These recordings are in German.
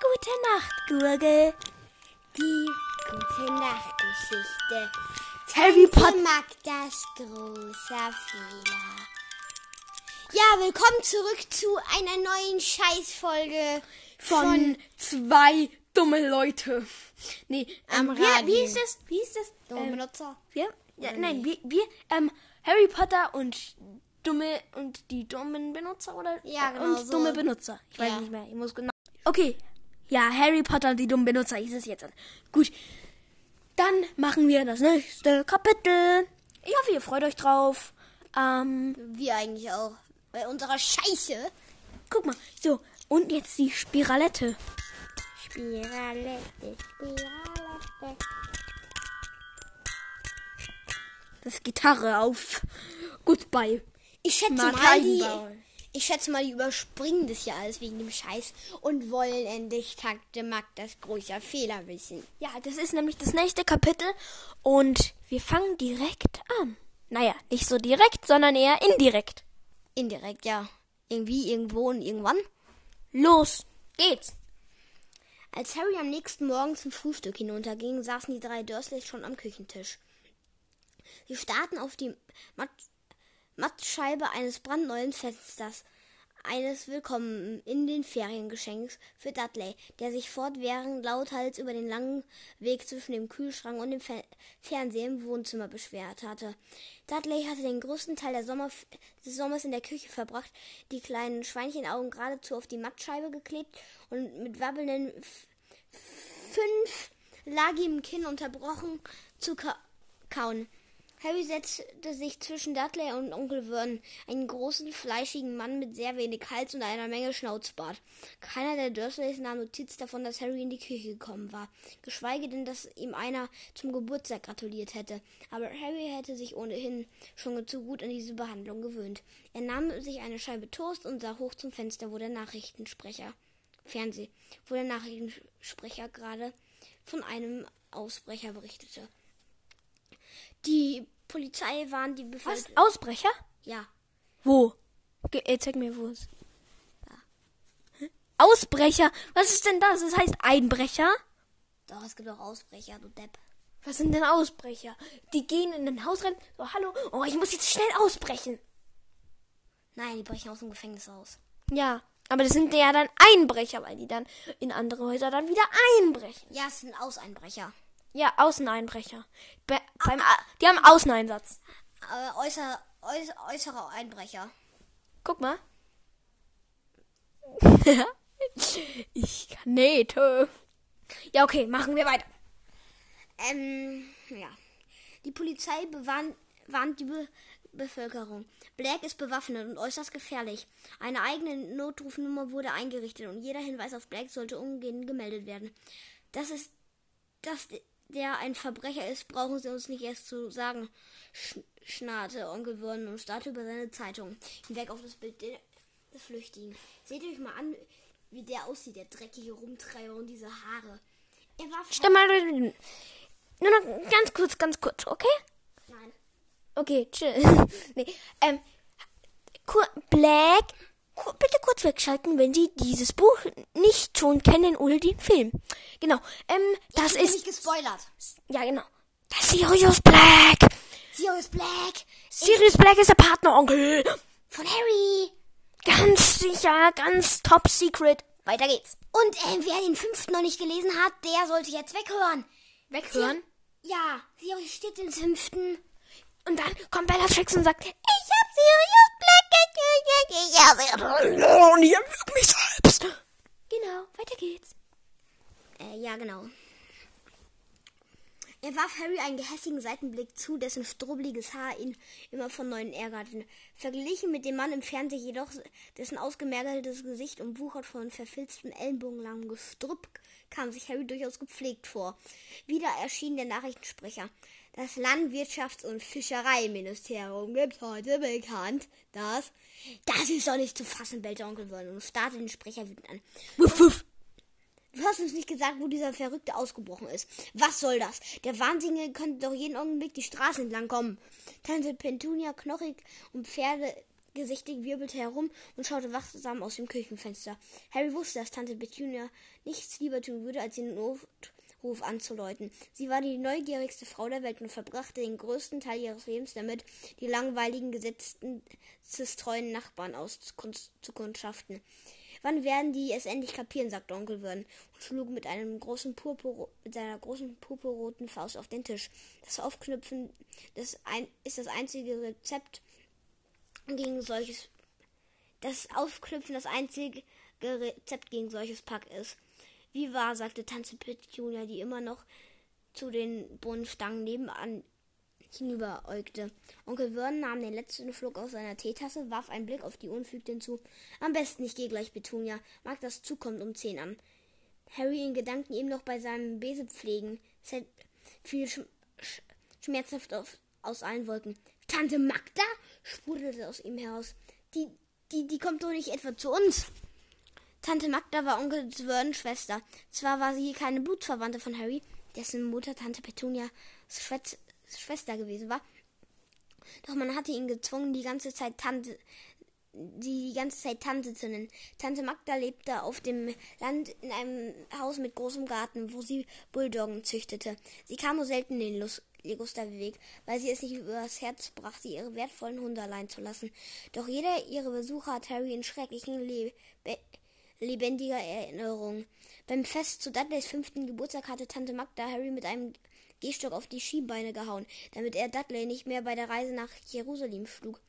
gute Nacht, Gurgel. Die gute Nachtgeschichte. Harry Potter. Magdas großer Fehler. Ja, willkommen zurück zu einer neuen Scheißfolge Von zwei dumme Leute. Nee, Am ähm, wir, Radio. wie ist das? Wie ist das? Dumme Ähm, Benutzer. wir? Ja, nein, wir, wir ähm, Harry Potter und dumme und die dummen Benutzer oder Ja, äh, genau und so. dumme Benutzer. Ich weiß Ja. nicht mehr. Ich muss genau. Okay. Ja, Harry Potter und die dummen Benutzer hieß es jetzt. Gut. Dann machen wir das nächste Kapitel. Ich hoffe, ihr freut euch drauf. Ähm, Wir eigentlich auch. Bei unserer Scheiße. guck mal. So, und jetzt die Spiralette. Spiralette, Spiralette. Das Gitarre auf Goodbye. Ich schätze Mark mal, die. Ich schätze mal, die überspringen das ja alles wegen dem Scheiß und wollen endlich Takte Magdas großer Fehler wissen. Ja, das ist nämlich das nächste Kapitel und wir fangen direkt an. Naja, nicht so direkt, sondern eher indirekt. Indirekt, ja. Irgendwie, irgendwo und irgendwann. Los, geht's. Als Harry am nächsten Morgen zum Frühstück hinunterging, saßen die drei Dursleys schon am Küchentisch. Sie starrten auf die Matt Mattscheibe eines brandneuen Fensters, eines Willkommen in den Feriengeschenks für Dudley, der sich fortwährend lauthals über den langen Weg zwischen dem Kühlschrank und dem Fe Fernseher im Wohnzimmer beschwert hatte. Dudley hatte den größten Teil Sommer des Sommers in der Küche verbracht, die kleinen Schweinchenaugen geradezu auf die Mattscheibe geklebt und mit wabbelnden F fünf lagigem Kinn unterbrochen zu ka kauen. Harry setzte sich zwischen Dudley und Onkel Vernon, einen großen, fleischigen Mann mit sehr wenig Hals und einer Menge Schnauzbart. Keiner der Dursleys nahm Notiz davon, dass Harry in die Küche gekommen war, geschweige denn, dass ihm einer zum Geburtstag gratuliert hätte. Aber Harry hätte sich ohnehin schon zu gut an diese Behandlung gewöhnt. Er nahm sich eine Scheibe Toast und sah hoch zum Fenster, wo der Nachrichtensprecher Fernseh, wo der Nachrichtensprecher gerade von einem Ausbrecher berichtete. Die Polizei warnt die Was? Bevölkerung. Ausbrecher? Ja, Wo? Ge äh, zeig mir, wo es. Hä? Ausbrecher? Was ist denn das? Das heißt Einbrecher? doch, es gibt auch Ausbrecher, du Depp. Was sind denn Ausbrecher? Die gehen in ein Haus rein. So, hallo. Oh, ich muss jetzt schnell ausbrechen. Nein, die brechen aus dem Gefängnis aus. Ja, aber das sind ja dann Einbrecher, weil die dann in andere Häuser dann wieder einbrechen. Ja, es sind Auseinbrecher. Ja, Außeneinbrecher. Be beim, die haben Außeneinsatz. Aber äußer, äuß, äußere Einbrecher. Guck mal. ich kann nähte. Ja, okay, machen wir weiter. Ähm, ja. Die Polizei bewarnt, warnt die Be Bevölkerung. Black ist bewaffnet und äußerst gefährlich. Eine eigene Notrufnummer wurde eingerichtet und jeder Hinweis auf Black sollte umgehend gemeldet werden. Das ist, dass der ein Verbrecher ist, brauchen Sie uns nicht erst zu sagen, sch schnarrte Onkel Vernon und starrte über seine Zeitung hinweg auf das Bild der- des Flüchtigen. Seht euch mal an, wie der aussieht, der dreckige Rumtreiber und diese Haare. Er war Stell mal. Nur noch ganz kurz, ganz kurz, okay? Nein. Okay, chill. nee, ähm, Black, bitte kurz wegschalten, wenn Sie dieses Buch nicht schon kennen oder den Film. Genau, ähm, das Ich bin ist, nicht gespoilert. ja genau, das Sirius Black. Sirius Black Sirius Black ist der Partneronkel. von Harry. Ganz sicher, ganz top secret. Weiter geht's. Und ähm, wer den fünften noch nicht gelesen hat, der sollte jetzt weghören. Weghören. Ja, Sirius steht im fünften. Und dann kommt Bellatrix und sagt, ich Sirius Black. Und ich erwürg mich selbst. Genau, weiter geht's. Äh, ja, genau. Er warf Harry einen gehässigen Seitenblick zu, dessen strubbeliges Haar ihn immer von neuem ärgerte. Verglichen mit dem Mann im Fernsehen jedoch, dessen ausgemergeltes Gesicht umwuchert von verfilztem ellenbogenlangem Gestrüpp, kam sich Harry durchaus gepflegt vor. Wieder erschien der Nachrichtensprecher. Das Landwirtschafts- und Fischereiministerium gibt heute bekannt, dass... Das ist doch nicht zu fassen, bellte Onkel Vernon und starrte den Sprecher wütend an. Wuff, wuff. Du hast uns nicht gesagt, wo dieser Verrückte ausgebrochen ist. Was soll das? Der Wahnsinnige könnte doch jeden Augenblick die Straße entlang kommen. Tante Petunia, knochig und Pferde gesichtig, wirbelte herum und schaute wachsam aus dem Küchenfenster. Harry wusste, dass Tante Petunia nichts lieber tun würde, als den Notruf anzuläuten. Sie war die neugierigste Frau der Welt und verbrachte den größten Teil ihres Lebens damit, die langweiligen, gesetzestreuen Nachbarn auszukundschaften. Wann werden die es endlich kapieren, sagte Onkel Vernon und schlug mit, einem großen Purpur, seiner großen purpurroten Faust auf den Tisch. Das Aufknüpfen des ein, ist das einzige Rezept gegen solches. Das Aufknüpfen das einzige Rezept gegen solches Pack ist. Wie wahr, sagte Tante Petunia, die immer noch zu den Brunnenstangen nebenan hinüberäugte. Onkel Vernon nahm den letzten Schluck aus seiner Teetasse, warf einen Blick auf die Unfügten zu. Am besten, ich gehe gleich, Petunia. Mag das zukommt um zehn an. Harry in Gedanken ihm noch bei seinem Bese pflegen. Fiel sch sch schmerzhaft auf, aus allen Wolken. Tante Magda? sprudelte aus ihm heraus. Die, die, die kommt doch nicht etwa zu uns. Tante Magda war Onkel Vernons Schwester. Zwar war sie keine Blutsverwandte von Harry, dessen Mutter Tante Petunia Schwester Schwester gewesen war. Doch man hatte ihn gezwungen, die ganze Zeit Tante, die, die ganze Zeit Tante zu nennen. Tante Magda lebte auf dem Land in einem Haus mit großem Garten, wo sie Bulldoggen züchtete. Sie kam nur selten in den Ligusterweg, weil sie es nicht übers Herz brachte, ihre wertvollen Hunde allein zu lassen. Doch jeder ihrer Besucher hat Harry in schrecklichen Lebe lebendiger Erinnerung. Beim Fest zu Dudleys fünften Geburtstag hatte Tante Magda Harry mit einem Gehstock auf die Schienbeine gehauen, damit er Dudley nicht mehr bei der Reise nach Jerusalem schlug.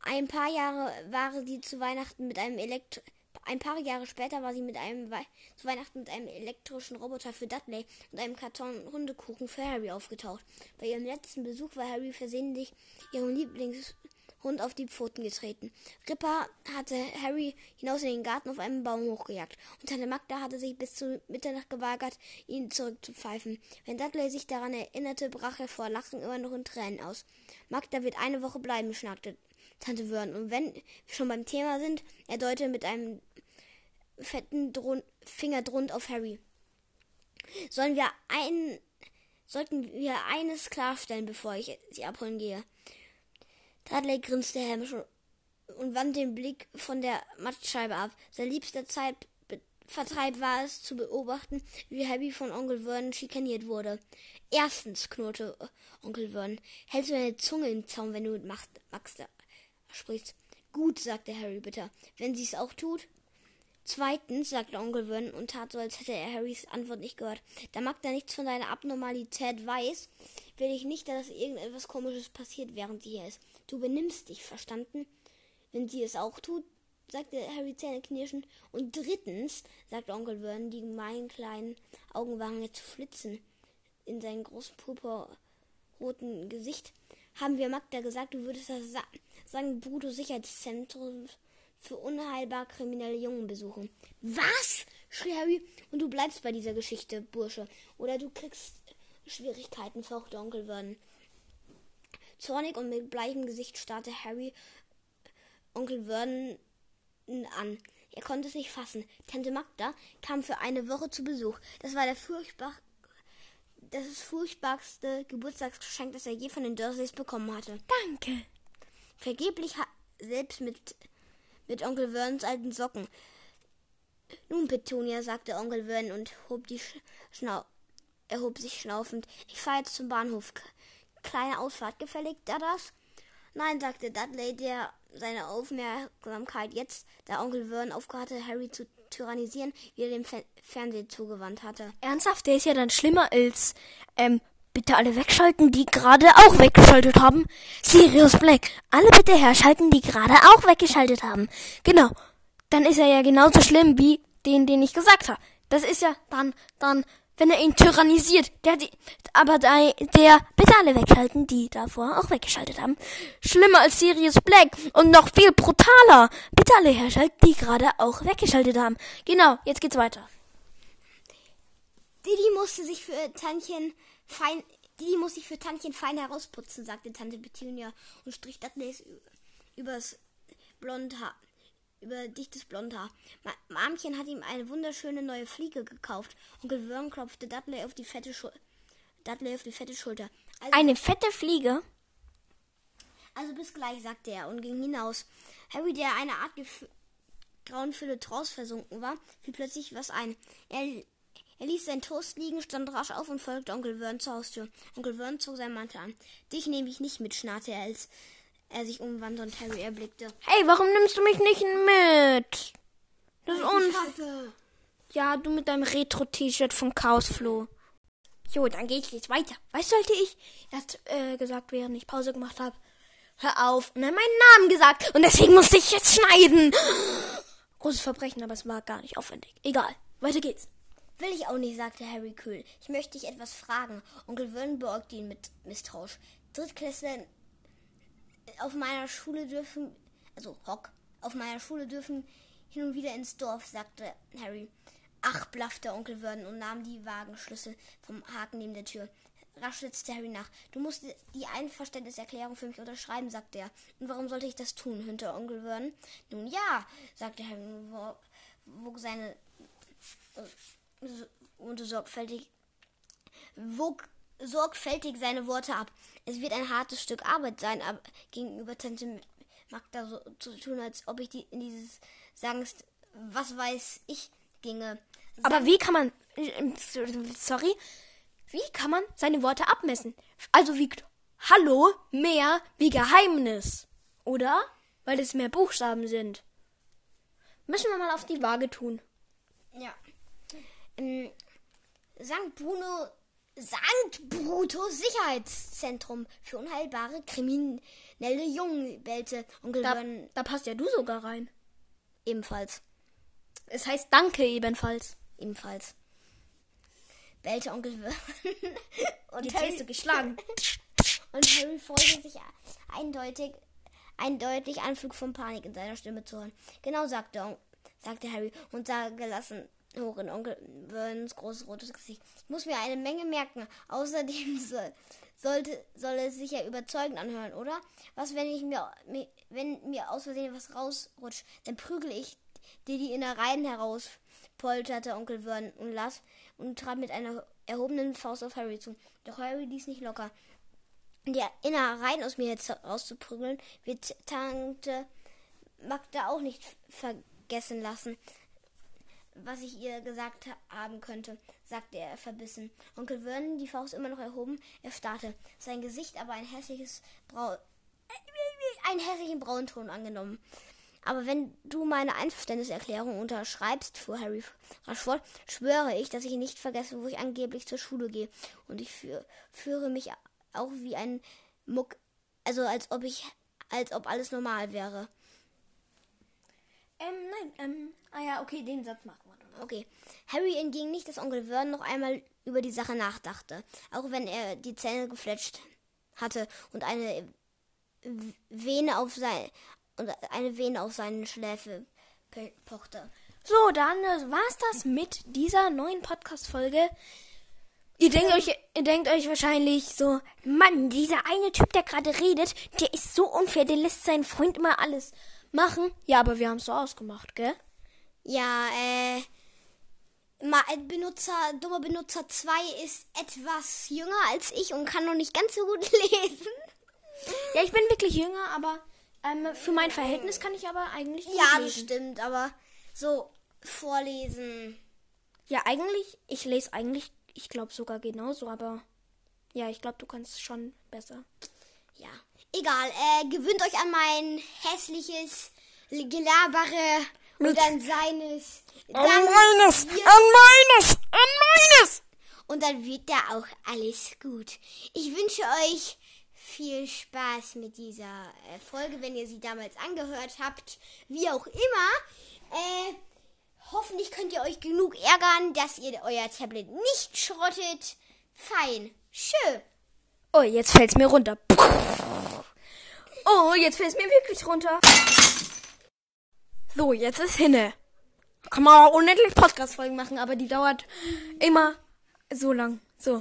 Ein paar Jahre war sie zu Weihnachten mit einem Elektro ein paar Jahre später war sie mit einem We zu Weihnachten mit einem elektrischen Roboter für Dudley und einem Karton Hundekuchen für Harry aufgetaucht. Bei ihrem letzten Besuch war Harry versehentlich ihrem Lieblings Hund auf die Pfoten getreten. Ripper hatte Harry hinaus in den Garten auf einem Baum hochgejagt, und Tante Magda hatte sich bis zu Mitternacht gewagert, ihn zurückzupfeifen. Wenn Dudley sich daran erinnerte, brach er vor Lachen immer noch in Tränen aus. Magda wird eine Woche bleiben, schnackte Tante Wörn. Und wenn wir schon beim Thema sind, er deutete mit einem fetten Drun Finger drund auf Harry. Sollen wir ein, sollten wir eines klarstellen, bevor ich sie abholen gehe? Dudley grinste hämisch und wandte den Blick von der Mattscheibe ab. Sein liebster Zeitvertreib war es, zu beobachten, wie Harry von Onkel Vernon schikaniert wurde. Erstens, knurrte Onkel Vernon, hältst du deine Zunge im Zaum, wenn du mit Max, sprichst. Gut, sagte Harry bitter. Wenn sie es auch tut? Zweitens, sagte Onkel Vernon und tat so, als hätte er Harrys Antwort nicht gehört. Da Magda nichts von deiner Abnormalität weiß, will ich nicht, dass irgendetwas Komisches passiert, während sie hier ist. Du benimmst dich, verstanden? Wenn sie es auch tut, sagte Harry zähneknirschend. Und drittens, sagte Onkel Vernon, die gemeinen kleinen Augen waren jetzt zu flitzen in seinem großen purpurroten Gesicht. Haben wir Magda gesagt, du würdest das Sa St. Bruto Sicherheitszentrum für unheilbar kriminelle Jungen besuchen. Was? schrie Harry. Und du bleibst bei dieser Geschichte, Bursche. Oder du kriegst Schwierigkeiten, fauchte Onkel Vernon. Zornig und mit bleichem Gesicht starrte Harry Onkel Vernon an. Er konnte es nicht fassen. Tante Magda kam für eine Woche zu Besuch. Das war der furchtbar das ist furchtbarste Geburtstagsgeschenk, das er je von den Dursleys bekommen hatte. Danke. Vergeblich selbst mit mit Onkel Vernons alten Socken. Nun, Petunia, sagte Onkel Vernon und hob die Schnau erhob sich schnaufend. Ich fahre jetzt zum Bahnhof. Kleine Ausfahrt gefällig, da das? Nein, sagte Dudley, der seine Aufmerksamkeit jetzt, da Onkel Vernon aufgehört hatte, Harry zu tyrannisieren, wieder dem Fe Fernseher zugewandt hatte. Ernsthaft, der ist ja dann schlimmer als, ähm, bitte alle wegschalten, die gerade auch weggeschaltet haben. Sirius Black, alle bitte herschalten, die gerade auch weggeschaltet haben. Genau. Dann ist er ja genauso schlimm wie den, den ich gesagt habe. Das ist ja dann, dann, wenn er ihn tyrannisiert. Der, die, aber der, der, bitte alle wegschalten, die davor auch weggeschaltet haben. Schlimmer als Sirius Black und noch viel brutaler. Bitte alle herschalten, die gerade auch weggeschaltet haben. Genau, jetzt geht's weiter. Didi musste sich für Tantchen fein, die muss ich für Tantchen fein herausputzen, sagte Tante Petunia und strich Dudleys übers Blondhaar, über dichtes Blondhaar. Marmchen hat ihm eine wunderschöne neue Fliege gekauft. Onkel Worm klopfte Dudley auf die fette, Schul Dudley auf die fette Schulter. Also, eine fette Fliege? Also bis gleich, sagte er und ging hinaus. Harry, der eine Art Gef grauenvolle Trance versunken war, fiel plötzlich was ein. Er, er ließ seinen Toast liegen, stand rasch auf und folgte Onkel Vern zur Haustür. Onkel Vern zog seinen Mantel an. Dich nehme ich nicht mit, schnarrte er, als er sich umwandte und Harry erblickte. Hey, warum nimmst du mich nicht mit? Das ist hasse. Ja, du mit deinem Retro-T-Shirt vom Chaosfloh. Jo, dann gehe ich jetzt weiter. Was sollte ich? Er hat äh, gesagt, während ich Pause gemacht habe. Hör auf. Und er hat meinen Namen gesagt. Und deswegen musste ich jetzt schneiden. Großes Verbrechen, aber es war gar nicht aufwendig. Egal. Weiter geht's. Will ich auch nicht, sagte Harry kühl. Ich möchte dich etwas fragen. Onkel Vernon beäugte ihn mit Misstrauisch. Drittklässler auf meiner Schule dürfen, also Hock, auf meiner Schule dürfen hin und wieder ins Dorf, sagte Harry. Ach, blaffte Onkel Vernon und nahm die Wagenschlüssel vom Haken neben der Tür. Rasch setzte Harry nach. Du musst die Einverständniserklärung für mich unterschreiben, sagte er. Und warum sollte ich das tun, höhnte Onkel Vernon. Nun ja, sagte Harry, und wo, wog seine und sorgfältig wog sorgfältig seine Worte ab. Es wird ein hartes Stück Arbeit sein, aber gegenüber Tante Magda so zu tun, als ob ich die in dieses Sangst, was weiß ich, ginge. Aber wie kann man, sorry, wie kann man seine Worte abmessen? Also wiegt Hallo mehr wie Geheimnis, oder? Weil es mehr Buchstaben sind. Müssen wir mal auf die Waage tun. Ja. Ähm, St. Bruno, St. Brutus Sicherheitszentrum für unheilbare kriminelle Jungen, bellte Onkel Da, Vernon da passt ja du sogar rein. ebenfalls. Es heißt Danke ebenfalls. Ebenfalls. Bellte Onkel Vernon. Und Jetzt Harry- wirst du geschlagen. Und Harry freute sich eindeutig, eindeutig Anflug von Panik in seiner Stimme zu hören. Genau, sagte, sagte Harry und sah gelassen hoch in Onkel Vernons großes rotes Gesicht. Ich muss mir eine Menge merken. Außerdem soll, sollte, soll es sich ja überzeugend anhören, oder? Was, wenn ich mir, mi- wenn mir aus Versehen was rausrutscht, dann prügel ich dir die Innereien heraus, polterte Onkel Vernon und las und trat mit einer erhobenen Faust auf Harry zu. Doch Harry ließ nicht locker die Innereien aus mir jetzt rauszuprügeln, wird Tante Magda auch nicht vergessen lassen, was ich ihr gesagt ha- haben könnte, sagte er verbissen. Onkel Vernon, die Faust immer noch erhoben, erstarrte, sein Gesicht aber ein hässliches Brau einen hässlichen Braunton angenommen. Aber wenn du meine Einverständniserklärung unterschreibst, fuhr Harry rasch fort, schwöre ich, dass ich nicht vergesse, wo ich angeblich zur Schule gehe. Und ich führ, führe mich auch wie ein Muck, also als ob ich, als ob alles normal wäre. Ähm, nein, ähm, ah ja, okay, den Satz machen. Okay. Harry entging nicht, dass Onkel Vernon noch einmal über die Sache nachdachte, auch wenn er die Zähne gefletscht hatte und eine Vene auf sein und eine Vene auf seinen Schläfe pochte. So, dann äh, war's das mit dieser neuen Podcast-Folge. Ihr denkt euch, ihr denkt euch wahrscheinlich so, Mann, dieser eine Typ, der gerade redet, der ist so unfair, der lässt seinen Freund immer alles machen. Ja, aber wir haben's so ausgemacht, gell? Ja, äh, Benutzer, dummer Benutzer 2 ist etwas jünger als ich und kann noch nicht ganz so gut lesen. Ja, ich bin wirklich jünger, aber ähm, für mein Verhältnis kann ich aber eigentlich gut Ja, das lesen. stimmt, aber so vorlesen. Ja, eigentlich, ich lese eigentlich, ich glaube sogar genauso, aber ja, ich glaube, du kannst schon besser. Ja, egal. Äh, gewöhnt euch an mein hässliches Gelabere und an seines. Dann meines, an meines, an meines! und dann wird da auch alles gut. Ich wünsche euch viel Spaß mit dieser äh, Folge, wenn ihr sie damals angehört habt. Wie auch immer. Äh, hoffentlich könnt ihr euch genug ärgern, dass ihr euer Tablet nicht schrottet. Fein. Schö. Oh, jetzt fällt's mir runter. Oh, jetzt fällt's mir wirklich runter. So, jetzt ist hinne. Kann man auch unendlich Podcast-Folgen machen, aber die dauert immer so lang. So.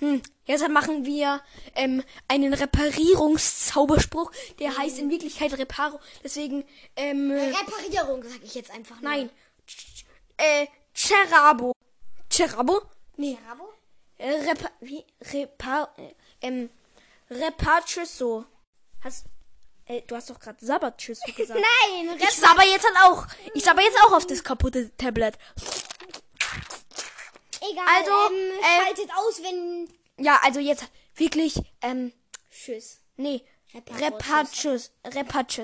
Hm. Jetzt machen wir ähm, einen Reparierungszauberspruch, der heißt in Wirklichkeit Reparo. Deswegen, ähm, äh, Reparierung, sag ich jetzt einfach nur. nein. Ch- Äh, Cherabo. Cherabo? Nee. Bravo? Äh, Repa wie? Repa äh, ähm, Repatriso. Hast, äh, du hast doch gerade Sabbertschüss gesagt. Nein, Ich sabber jetzt halt auch. Ich sabber jetzt auch auf das kaputte Tablet. egal. Also, ähm, äh, schaltet aus, wenn. Ja, also jetzt wirklich, ähm, Tschüss. nee. Repatschüss, Repatschüss.